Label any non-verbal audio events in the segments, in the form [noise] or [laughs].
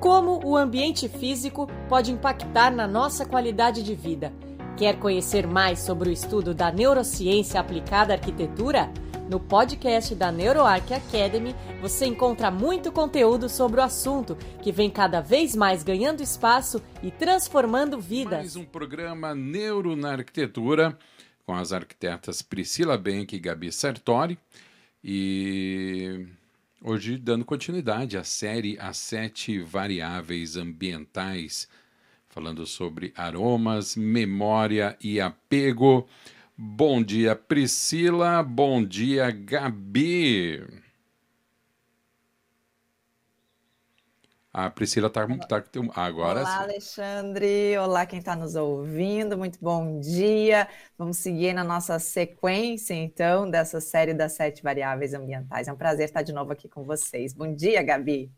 Como o ambiente físico pode impactar na nossa qualidade de vida? Quer conhecer mais sobre o estudo da neurociência aplicada à arquitetura? No podcast da NeuroArc Academy, você encontra muito conteúdo sobre o assunto, que vem cada vez mais ganhando espaço e transformando vidas. Mais um programa Neuro na Arquitetura, com as arquitetas Priscila Benck e Gabi Sartori. E hoje dando continuidade à série As Sete Variáveis Ambientais, falando sobre aromas, memória e apego. Bom dia, Priscila. Bom dia, Gabi. A Priscila está tá, tá agora Olá, sim. Alexandre. Olá, quem está nos ouvindo. Muito bom dia. Vamos seguir na nossa sequência, então, dessa série das sete variáveis ambientais. É um prazer estar de novo aqui com vocês. Bom dia, Gabi.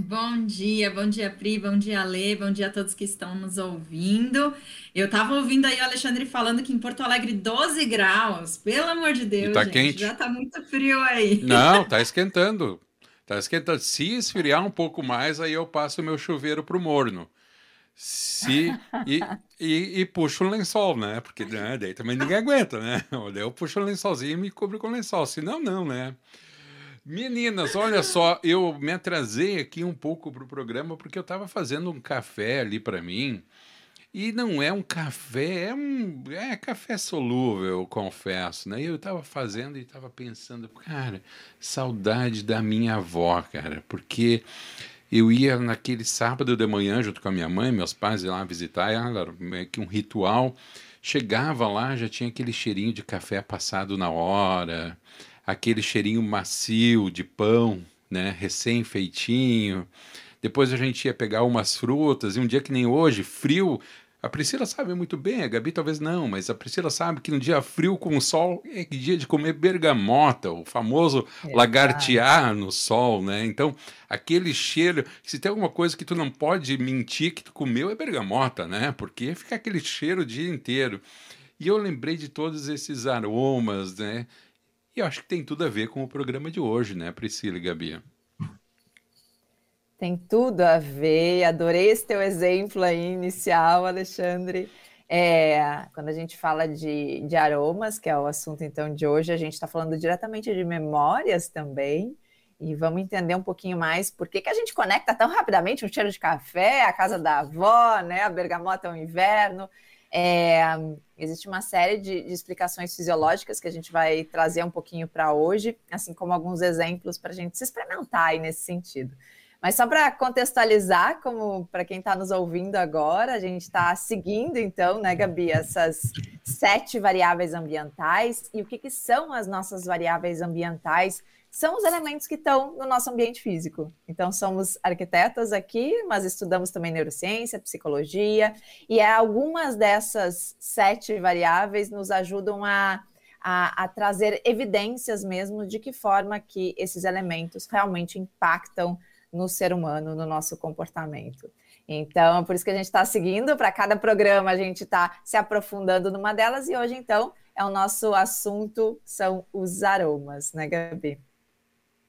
Bom dia, bom dia, Pri, bom dia, Lê, bom dia a todos que estão nos ouvindo. Eu estava ouvindo aí o Alexandre falando que em Porto Alegre 12 graus, pelo amor de Deus, tá gente, quente. já está muito frio aí. Não, tá esquentando. Tá esquentando. Se esfriar um pouu mais, aí eu passo o meu chuveiro pro morno. Se, e, e, e puxo o lençol, né? Porque né, daí também ninguém aguenta, né? Daí eu puxo o lençolzinho e me cubro com lençol. Se não, né? Meninas, olha só, eu me atrasei aqui um pouco pro programa porque eu estava fazendo um café ali para mim. E não é um café, é um é café solúvel, confesso, né? E eu estava fazendo e estava pensando, cara, saudade da minha avó, cara, porque eu ia naquele sábado de manhã junto com a minha mãe, meus pais iam lá visitar, era meio que um ritual. Chegava lá, já tinha aquele cheirinho de café passado na hora, aquele cheirinho macio de pão, né, recém-feitinho. Depois a gente ia pegar umas frutas, e um dia que nem hoje, frio. A Priscila sabe muito bem, a Gabi talvez não, mas a Priscila sabe que no dia frio com sol é dia de comer bergamota, o famoso é lagartear no sol, né? Então, aquele cheiro, se tem alguma coisa que tu não pode mentir que tu comeu é bergamota, né? Porque fica aquele cheiro o dia inteiro. E eu lembrei de todos esses aromas, né? E eu acho que tem tudo a ver com o programa de hoje, né, Priscila e Gabi? Tem tudo a ver. Adorei esse teu exemplo aí inicial, Alexandre. É, quando a gente fala de, de aromas, que é o assunto então de hoje, a gente está falando diretamente de memórias também. E vamos entender um pouquinho mais por que, que a gente conecta tão rapidamente um cheiro de café, a casa da avó, né? A bergamota ao inverno. É, existe uma série de, de, explicações fisiológicas que a gente vai trazer um pouquinho para hoje, assim como alguns exemplos para a gente se experimentar aí nesse sentido. Mas só para contextualizar, como para quem está nos ouvindo agora, a gente está seguindo, então, né, Gabi, essas sete variáveis ambientais. E o que, que são as nossas variáveis ambientais? são os elementos que estão no nosso ambiente físico. Então, somos arquitetas aqui, mas estudamos também neurociência, psicologia, e é algumas dessas sete variáveis nos ajudam a, a, a, trazer evidências mesmo de que forma que esses elementos realmente impactam no ser humano, no nosso comportamento. Então, é por isso que a gente está seguindo, para cada programa a gente está se aprofundando numa delas, e hoje, então, é o nosso assunto, são os aromas, né, Gabi?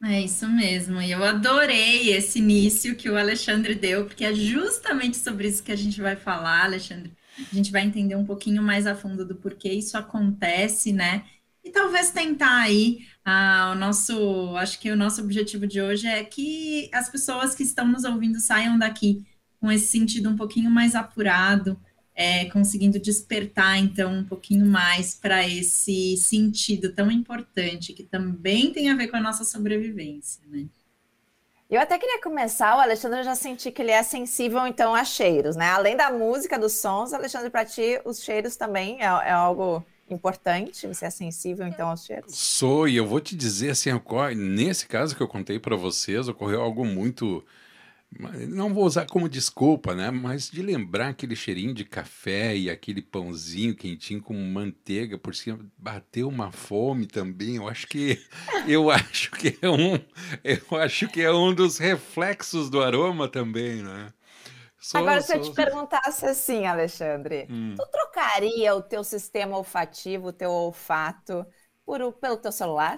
É isso mesmo, e eu adorei esse início que o Alexandre deu, porque é justamente sobre isso que a gente vai falar, Alexandre. A gente vai entender um pouquinho mais a fundo do porquê isso acontece, né? E talvez tentar aí, ah, o nosso, acho que o nosso objetivo de hoje é que as pessoas que estão nos ouvindo saiam daqui com esse sentido um pouquinho mais apurado, é, conseguindo despertar, então, um pouquinho mais para esse sentido tão importante, que também tem a ver com a nossa sobrevivência, né? Eu até queria começar, o Alexandre já senti que ele é sensível, então, a cheiros, né? Além da música, dos sons, Alexandre, para ti, os cheiros também é, é algo importante? Você é sensível, então, aos cheiros? Sou, e eu vou te dizer, assim, nesse caso que eu contei para vocês, ocorreu algo muito não vou usar como desculpa, né? Mas de lembrar aquele cheirinho de café e aquele pãozinho quentinho com manteiga por cima, bateu uma fome também. Eu acho que [laughs] eu acho que é um eu acho que é um dos reflexos do aroma também, né? Sou, Agora, se eu te perguntasse assim, Alexandre, hum. tu trocaria o teu sistema olfativo, o teu olfato, por, pelo teu celular?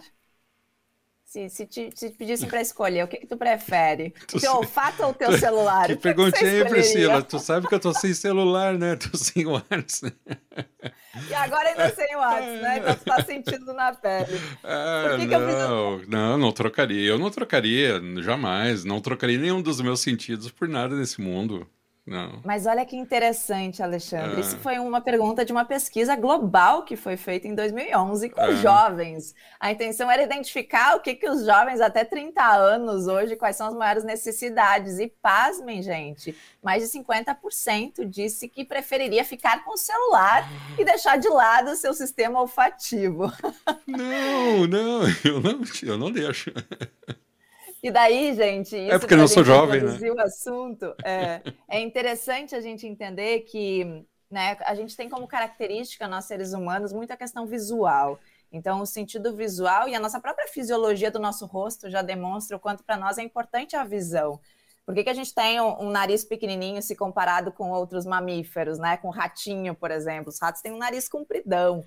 Se, se, te, se pedissem para escolher, o que, que tu prefere? [laughs] O teu olfato ou o teu [laughs] celular? Que, que perguntinha, Priscila? Tu sabe que eu tô sem celular, né? [laughs] Tô sem WhatsApp. E agora ainda sem WhatsApp, né? Então tu tá sentindo na pele. Ah, que não, que não, não trocaria. Eu não trocaria, jamais. Não trocaria nenhum dos meus sentidos por nada nesse mundo. Não. Mas olha que interessante, Alexandre. Ah. Isso foi uma pergunta de uma pesquisa global que foi feita em 2011 com ah. jovens. A intenção era identificar o que, que os jovens até 30 anos hoje, quais são as maiores necessidades. E pasmem, gente, mais de 50% disse que preferiria ficar com o celular e deixar de lado o seu sistema olfativo. Não, não, [laughs] eu não, eu não deixo. E daí, gente, é porque eu não sou jovem, né? o assunto, é, é interessante a gente entender que né, a gente tem como característica, nós seres humanos, muita questão visual. Então, o sentido visual e a nossa própria fisiologia do nosso rosto já demonstra o quanto para nós é importante a visão. Por que, que a gente tem um, um, nariz pequenininho se comparado com outros mamíferos, né? Com ratinho, por exemplo. Os ratos têm um nariz compridão.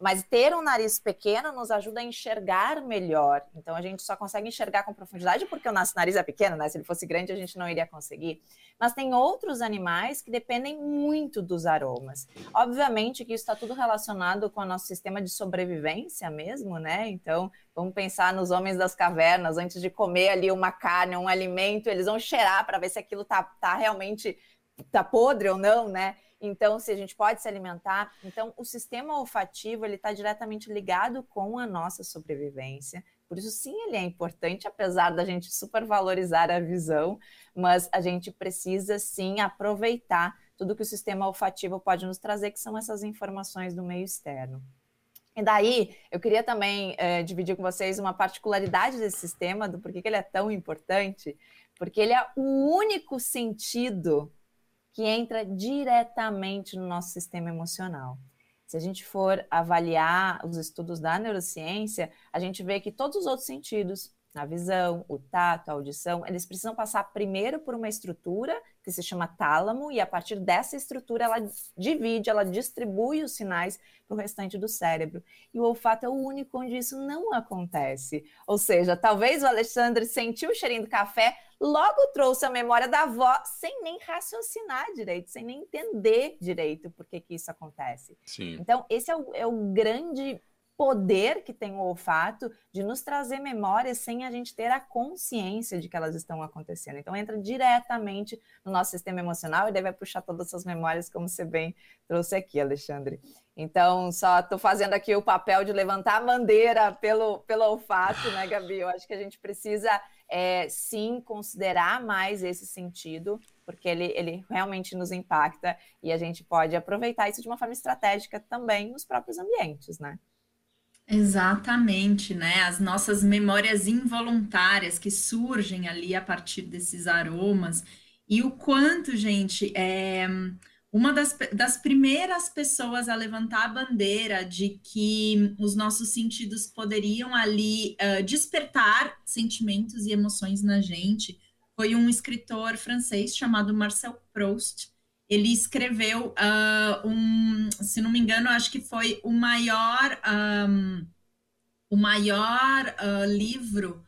Mas ter um nariz pequeno nos ajuda a enxergar melhor. Então a gente só consegue enxergar com profundidade porque o nosso nariz é pequeno, né? Se ele fosse grande, a gente não iria conseguir. Mas tem outros animais que dependem muito dos aromas. Obviamente que isso está tudo relacionado com o nosso sistema de sobrevivência mesmo, né? Então, vamos pensar nos homens das cavernas, antes de comer ali uma carne, um alimento, eles vão cheirar para ver se aquilo tá, tá realmente tá podre ou não, né? Então, se a gente pode se alimentar, então o sistema olfativo ele está diretamente ligado com a nossa sobrevivência. Por isso, sim, ele é importante, apesar da gente supervalorizar a visão, mas a gente precisa sim aproveitar tudo que o sistema olfativo pode nos trazer, que são essas informações do meio externo. E daí, eu queria também é, dividir com vocês uma particularidade desse sistema, do porquê que ele é tão importante, porque ele é o único sentido que entra diretamente no nosso sistema emocional. Se a gente for avaliar os estudos da neurociência, a gente vê que todos os outros sentidos, a visão, o tato, a audição, eles precisam passar primeiro por uma estrutura que se chama tálamo, e a partir dessa estrutura ela divide, ela distribui os sinais para o restante do cérebro. E o olfato é o único onde isso não acontece. Ou seja, talvez o Alexandre sentiu o cheirinho do café, logo trouxe a memória da avó sem nem raciocinar direito, sem nem entender direito por que, que isso acontece. Sim. Então, esse é o, é o grande poder que tem o olfato de nos trazer memórias sem a gente ter a consciência de que elas estão acontecendo. Então entra diretamente no nosso sistema emocional e deve puxar todas essas memórias, como você bem trouxe aqui, Alexandre. Então, só estou fazendo aqui o papel de levantar a bandeira pelo, pelo olfato, né, Gabi? Eu acho que a gente precisa é, sim considerar mais esse sentido, porque ele, ele realmente nos impacta e a gente pode aproveitar isso de uma forma estratégica também nos próprios ambientes, né? Exatamente, né? As nossas memórias involuntárias que surgem ali a partir desses aromas e o quanto, gente, é uma das, das primeiras pessoas a levantar a bandeira de que os nossos sentidos poderiam ali uh, despertar sentimentos e emoções na gente foi um escritor francês chamado Marcel Proust. Ele escreveu uh, um, se não me engano, acho que foi o maior, um, o maior uh, livro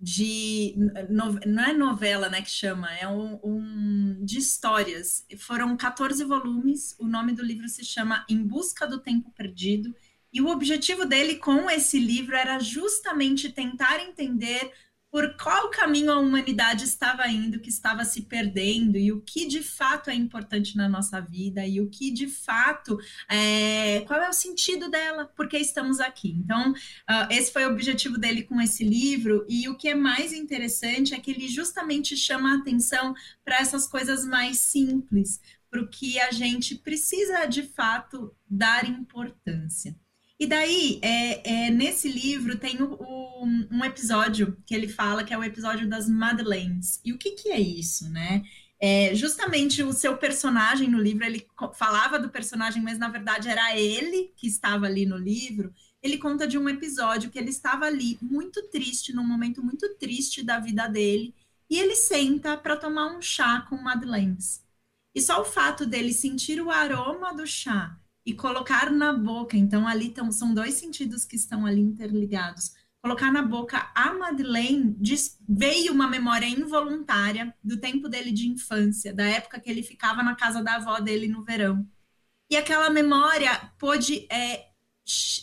de não é novela, né, que chama, é um, um, de histórias. Foram 14 volumes. O nome do livro se chama Em Busca do Tempo Perdido. E o objetivo dele com esse livro era justamente tentar entender por qual caminho a humanidade estava indo, que estava se perdendo, e o que de fato é importante na nossa vida, e o que de fato, é, qual é o sentido dela, por que estamos aqui. Então, uh, esse foi o objetivo dele com esse livro, e o que é mais interessante é que ele justamente chama a atenção para essas coisas mais simples, para o que a gente precisa de fato dar importância. E daí, é, é, nesse livro tem o, o, um episódio que ele fala que é o episódio das Madeleines. E o que, que é isso, né? É, justamente o seu personagem no livro, ele falava do personagem, mas na verdade era ele que estava ali no livro. Ele conta de um episódio que ele estava ali muito triste, num momento muito triste da vida dele, e ele senta para tomar um chá com Madeleines. E só o fato dele sentir o aroma do chá e colocar na boca. Então, ali tão, são dois sentidos que estão ali interligados. colocar na boca a Madeleine, veio uma memória involuntária do tempo dele de infância, da época que ele ficava na casa da avó dele no verão. E aquela memória pôde é,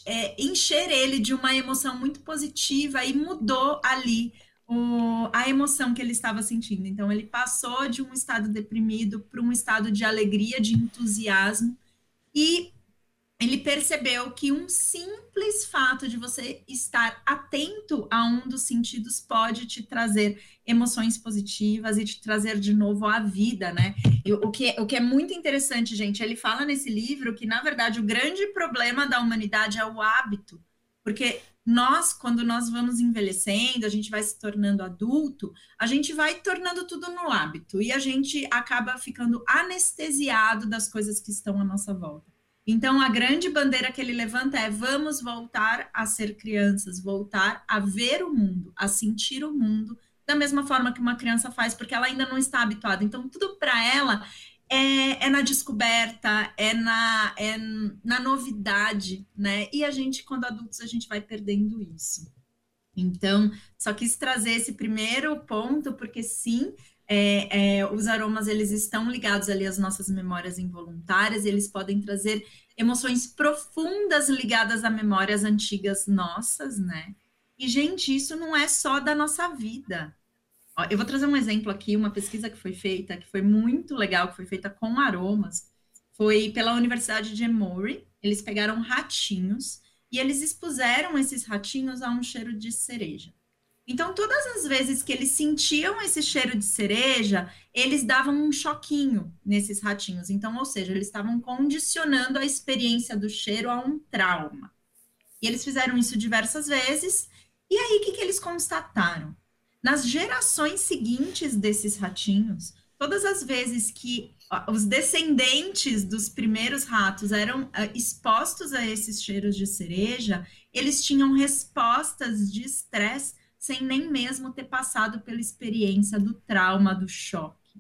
é, encher ele de uma emoção muito positiva e mudou ali o, a emoção que ele estava sentindo. Então, ele passou de um estado deprimido para um estado de alegria, de entusiasmo, e ele percebeu que um simples fato de você estar atento a um dos sentidos pode te trazer emoções positivas e te trazer de novo à vida, né? E o, que, o que é muito interessante, gente, ele fala nesse livro que, na verdade, o grande problema da humanidade é o hábito, porque nós, quando nós vamos envelhecendo, a gente vai se tornando adulto, a gente vai tornando tudo no hábito e a gente acaba ficando anestesiado das coisas que estão à nossa volta. Então, a grande bandeira que ele levanta é: vamos voltar a ser crianças, voltar a ver o mundo, a sentir o mundo da mesma forma que uma criança faz, porque ela ainda não está habituada. Então, tudo para ela é, é, na descoberta, é na, é na novidade, né? E a gente, quando adultos, a gente vai perdendo isso. Então, só quis trazer esse primeiro ponto, porque sim, é, é, os aromas eles estão ligados ali às nossas memórias involuntárias, eles podem trazer emoções profundas ligadas a memórias antigas nossas, né? E, gente, isso não é só da nossa vida. Eu vou trazer um exemplo aqui, uma pesquisa que foi feita, que foi muito legal, que foi feita com aromas, foi pela Universidade de Emory. Eles pegaram ratinhos e eles expuseram esses ratinhos a um cheiro de cereja. Então, todas as vezes que eles sentiam esse cheiro de cereja, eles davam um choquinho nesses ratinhos. Então, ou seja, eles estavam condicionando a experiência do cheiro a um trauma. E eles fizeram isso diversas vezes. E aí, o que, que eles constataram? Nas gerações seguintes desses ratinhos, todas as vezes que os descendentes dos primeiros ratos eram uh, expostos a esses cheiros de cereja, eles tinham respostas de estresse sem nem mesmo ter passado pela experiência do trauma, do choque.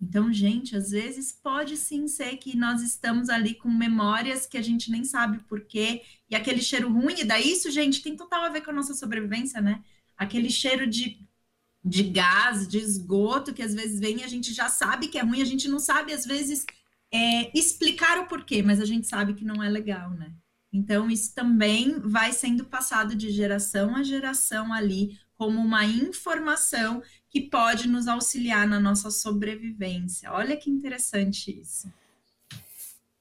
Então, gente, às vezes pode sim ser que nós estamos ali com memórias que a gente nem sabe por quê, e aquele cheiro ruim, e daí isso, gente, tem total a ver com a nossa sobrevivência, né? Aquele cheiro de, de gás, de esgoto, que às vezes vem e a gente já sabe que é ruim, a gente não sabe, às vezes, é, explicar o porquê, mas a gente sabe que não é legal, né? Então, isso também vai sendo passado de geração a geração ali, como uma informação que pode nos auxiliar na nossa sobrevivência. Olha que interessante isso.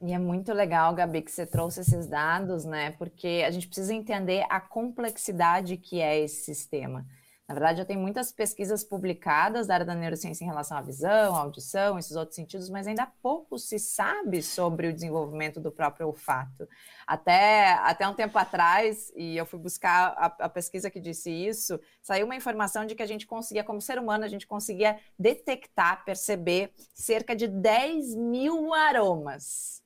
E é muito legal, Gabi, que você trouxe esses dados, né? Porque a gente precisa entender a complexidade que é esse sistema. Na verdade, já tem muitas pesquisas publicadas da área da neurociência em relação à visão, à audição, esses outros sentidos, mas ainda pouco se sabe sobre o desenvolvimento do próprio olfato. Até, até um tempo atrás, e eu fui buscar a, a pesquisa que disse isso, saiu uma informação de que a gente conseguia, como ser humano, a gente conseguia detectar, perceber cerca de 10 mil aromas.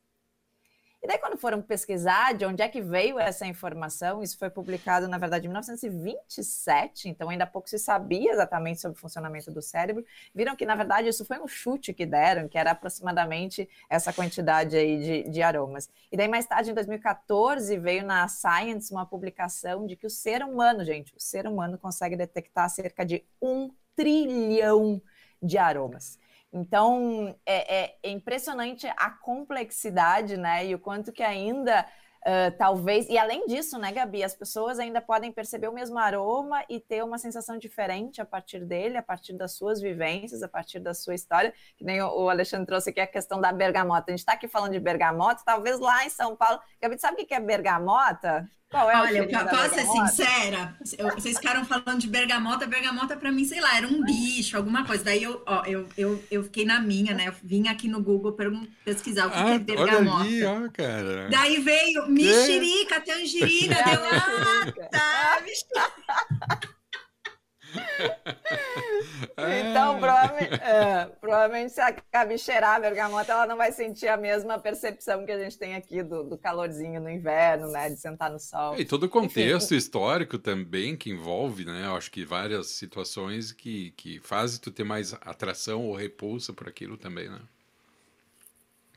E daí, quando foram pesquisar de onde é que veio essa informação, isso foi publicado, na verdade, em 1927, então ainda pouco se sabia exatamente sobre o funcionamento do cérebro. Viram que, na verdade, isso foi um chute que deram, que era aproximadamente essa quantidade aí de, de aromas. E daí, mais tarde, em 2014, veio na Science uma publicação de que o ser humano, gente, o ser humano consegue detectar cerca de um trilhão de aromas. Então, é, é, impressionante a complexidade, né? E o quanto que ainda, uh, talvez... E além disso, né, Gabi? As pessoas ainda podem perceber o mesmo aroma e ter uma sensação diferente a partir dele, a partir das suas vivências, a partir da sua história. Que nem o Alexandre trouxe aqui a questão da bergamota. A gente está aqui falando de bergamota, talvez lá em São Paulo... Gabi, sabe o que é bergamota? Qual é Olha, eu posso ser sincera? Eu, vocês ficaram falando de bergamota, bergamota para mim, sei lá, era um bicho, alguma coisa. Daí eu, ó, eu, eu, eu fiquei na minha, né? Eu vim aqui no Google pesquisar o que, ah, que é bergamota. Olha ali, ó, cara. Daí veio mexerica, tangerina, [laughs] deu, ah, tá, mexerica. Então, é. provavelmente, é, provavelmente se a Gabi cheirar a bergamota, ela não vai sentir a mesma percepção que a gente tem aqui do, do calorzinho no inverno, né? De sentar no sol. E todo o contexto Enfim. histórico também que envolve, né? Eu acho que várias situações que, que fazem tu ter mais atração ou repulsa por aquilo também, né?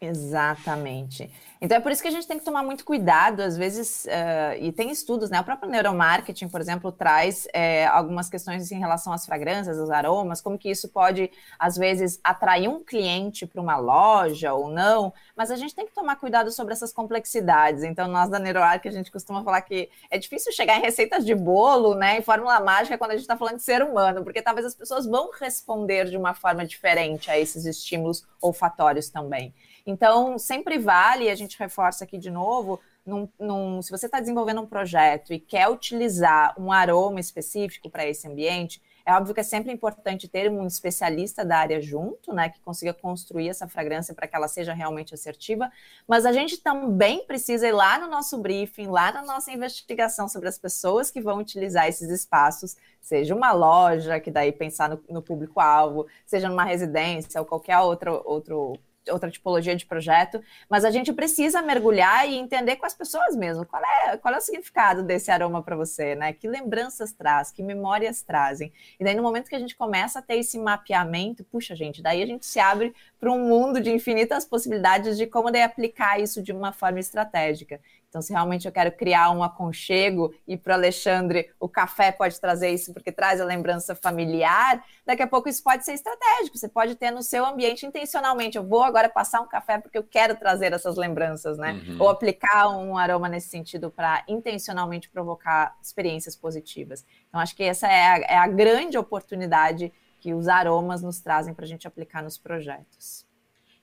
Exatamente. Então é por isso que a gente tem que tomar muito cuidado, às vezes, uh, e tem estudos, né? O próprio neuromarketing, por exemplo, traz é, algumas questões em relação às fragrâncias, aos aromas, como que isso pode, às vezes, atrair um cliente para uma loja ou não, mas a gente tem que tomar cuidado sobre essas complexidades. Então, nós da NeuroArc, a gente costuma falar que é difícil chegar em receitas de bolo, né? Em fórmula mágica, quando a gente está falando de ser humano, porque talvez as pessoas vão responder de uma forma diferente a esses estímulos olfatórios também. Então, sempre vale, a gente reforça aqui de novo, num, num, se você está desenvolvendo um projeto e quer utilizar um aroma específico para esse ambiente, é óbvio que é sempre importante ter um especialista da área junto, né, que consiga construir essa fragrância para que ela seja realmente assertiva, mas a gente também precisa ir lá no nosso briefing, lá na nossa investigação sobre as pessoas que vão utilizar esses espaços, seja uma loja, que daí pensar no, no público-alvo, seja numa residência ou qualquer outro, outro outra tipologia de projeto, mas a gente precisa mergulhar e entender com as pessoas mesmo qual é, qual é o significado desse aroma para você, né? Que lembranças traz, que memórias trazem. E daí, no momento que a gente começa a ter esse mapeamento, puxa, gente, daí a gente se abre para um mundo de infinitas possibilidades de como daí aplicar isso de uma forma estratégica. Então, se realmente eu quero criar um aconchego e para o Alexandre o café pode trazer isso porque traz a lembrança familiar, daqui a pouco isso pode ser estratégico. Você pode ter no seu ambiente intencionalmente. Eu vou agora passar um café porque eu quero trazer essas lembranças, né? Uhum. Ou aplicar um aroma nesse sentido para intencionalmente provocar experiências positivas. Então, acho que essa é a, é a grande oportunidade que os aromas nos trazem para a gente aplicar nos projetos.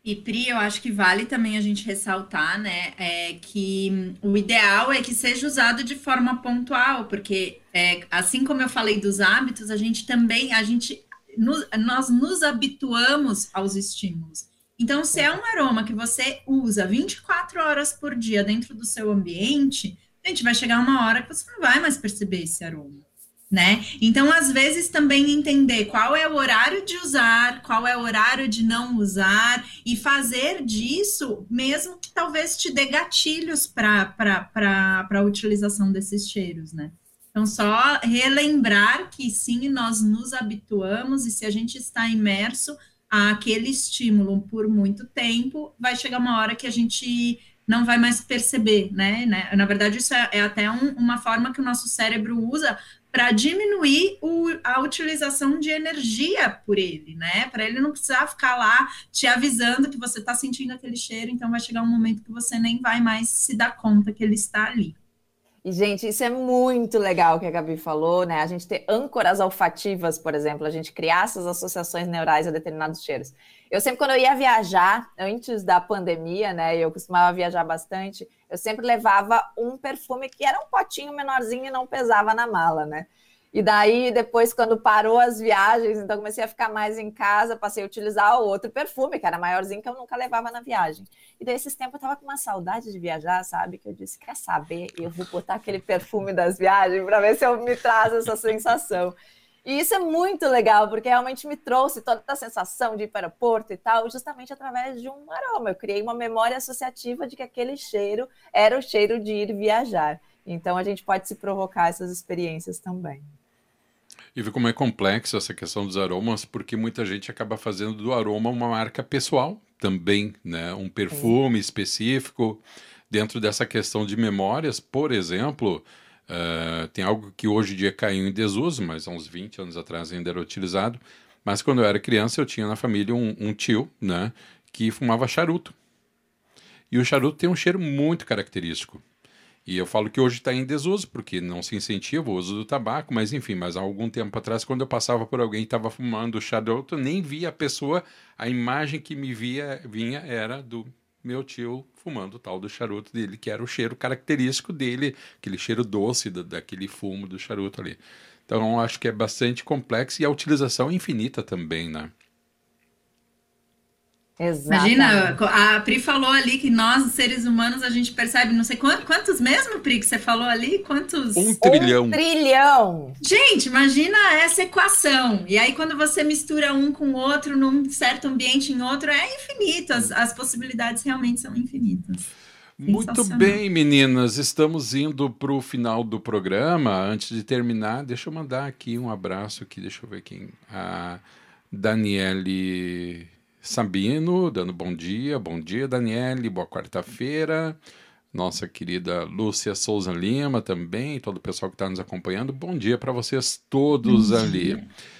E Pri, eu acho que vale também a gente ressaltar, né, é que o ideal é que seja usado de forma pontual, porque é, assim como eu falei dos hábitos, a gente também, a gente, nós nos habituamos aos estímulos. Então, se é um aroma que você usa 24 horas por dia dentro do seu ambiente, a gente vai chegar uma hora que você não vai mais perceber esse aroma né? Então, às vezes, também entender qual é o horário de usar, qual é o horário de não usar, e fazer disso, mesmo que talvez te dê gatilhos para a utilização desses cheiros, né? Então, só relembrar que sim, nós nos habituamos, e se a gente está imerso àquele estímulo por muito tempo, vai chegar uma hora que a gente não vai mais perceber, né? Na verdade, isso é, é até um, uma forma que o nosso cérebro usa para diminuir o, a utilização de energia por ele, né? Para ele não precisar ficar lá te avisando que você está sentindo aquele cheiro, então vai chegar um momento que você nem vai mais se dar conta que ele está ali. E, gente, isso é muito legal que a Gabi falou, né? A gente ter âncoras olfativas, por exemplo, a gente criar essas associações neurais a determinados cheiros. Eu sempre, quando eu ia viajar, antes da pandemia, né? Eu costumava viajar bastante, eu sempre levava um perfume que era um potinho menorzinho e não pesava na mala, né? E daí, depois, quando parou as viagens, então comecei a ficar mais em casa, passei a utilizar outro perfume, que era maiorzinho, que eu nunca levava na viagem. E daí, esses tempos, eu tava com uma saudade de viajar, sabe? Que eu disse, quer saber? Eu vou botar aquele perfume das viagens para ver se eu me traz essa sensação. E isso é muito legal, porque realmente me trouxe toda a sensação de ir para o aeroporto e tal, justamente através de um aroma. Eu criei uma memória associativa de que aquele cheiro era o cheiro de ir viajar. Então, a gente pode se provocar essas experiências também. E ver como é complexa essa questão dos aromas, porque muita gente acaba fazendo do aroma uma marca pessoal também, né? Um perfume Sim. específico. Dentro dessa questão de memórias, por exemplo, uh, tem algo que hoje em dia caiu em desuso, mas há uns 20 anos atrás ainda era utilizado. Mas quando eu era criança, eu tinha na família um, um tio, né? Que fumava charuto. E o charuto tem um cheiro muito característico. E eu falo que hoje está em desuso, porque não se incentiva o uso do tabaco, mas enfim, mas há algum tempo atrás, quando eu passava por alguém que estava fumando charuto, nem via a pessoa, a imagem que me via vinha era do meu tio fumando o tal do charuto dele, que era o cheiro característico dele, aquele cheiro doce da, daquele fumo do charuto ali. Então, acho que é bastante complexo e a utilização é infinita também, né? Exatamente. Imagina, a Pri falou ali que nós, seres humanos, a gente percebe, não sei quantos, quantos mesmo, Pri, que você falou ali? Quantos? Um trilhão. Um trilhão. Gente, imagina essa equação. E aí, quando você mistura um com o outro, num certo ambiente, em outro, é infinito. As, as possibilidades realmente são infinitas. Muito bem, meninas. Estamos indo para o final do programa. Antes de terminar, deixa eu mandar aqui um abraço aqui. Deixa eu ver quem. A Daniele Sabino, dando bom dia. Bom dia, Daniele. Boa quarta-feira. Nossa querida Lúcia Souza Lima também, todo o pessoal que está nos acompanhando. Bom dia para vocês todos bom ali.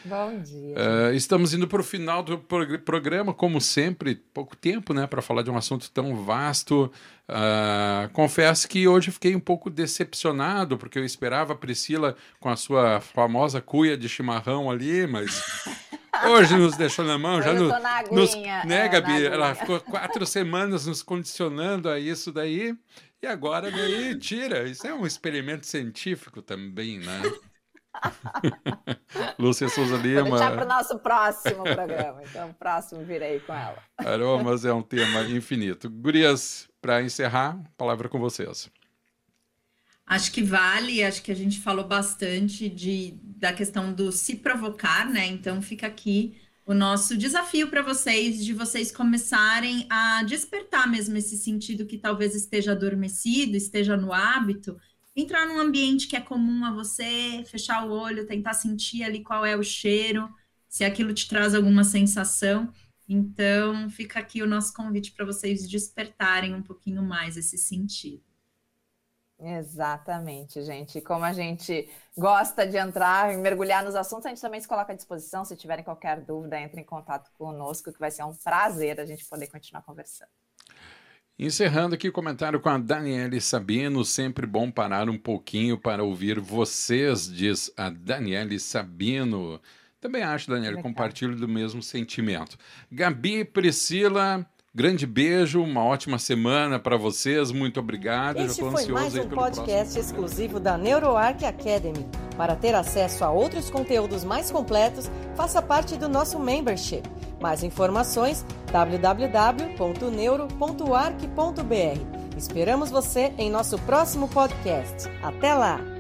Bom dia. Uh, estamos indo para o final do programa, como sempre, pouco tempo né, para falar de um assunto tão vasto. Uh, confesso que hoje fiquei um pouco decepcionado, porque eu esperava a Priscila com a sua famosa cuia de chimarrão ali, mas [laughs] hoje nos deixou na mão. já no, na nos, né, é, Gabi? Ela ficou quatro semanas nos condicionando a isso daí, e agora daí tira. Isso é um experimento científico também, né? [laughs] Lúcia Souza Lima. Vou deixar para o nosso próximo programa. Então, próximo virei com ela. Aromas é um tema infinito. Gurias, para encerrar, palavra com vocês. Acho que vale, acho que a gente falou bastante de, da questão do se provocar, né? Então fica aqui o nosso desafio para vocês, de vocês começarem a despertar mesmo esse sentido que talvez esteja adormecido, esteja no hábito, entrar num ambiente que é comum a você, fechar o olho, tentar sentir ali qual é o cheiro, se aquilo te traz alguma sensação. Então, fica aqui o nosso convite para vocês despertarem um pouquinho mais esse sentido. Exatamente, gente. Como a gente gosta de entrar e mergulhar nos assuntos, a gente também se coloca à disposição. Se tiverem qualquer dúvida, entre em contato conosco, que vai ser um prazer a gente poder continuar conversando. Encerrando aqui o comentário com a Daniele Sabino, sempre bom parar um pouquinho para ouvir vocês, diz a Daniele Sabino. Também acho, Daniele, compartilho do mesmo sentimento. Gabi, Priscila, grande beijo, uma ótima semana para vocês, muito obrigado. Este foi mais um podcast exclusivo da NeuroArc Academy. Para ter acesso a outros conteúdos mais completos, faça parte do nosso membership. Mais informações www.neuro.arc.br. Esperamos você em nosso próximo podcast. Até lá!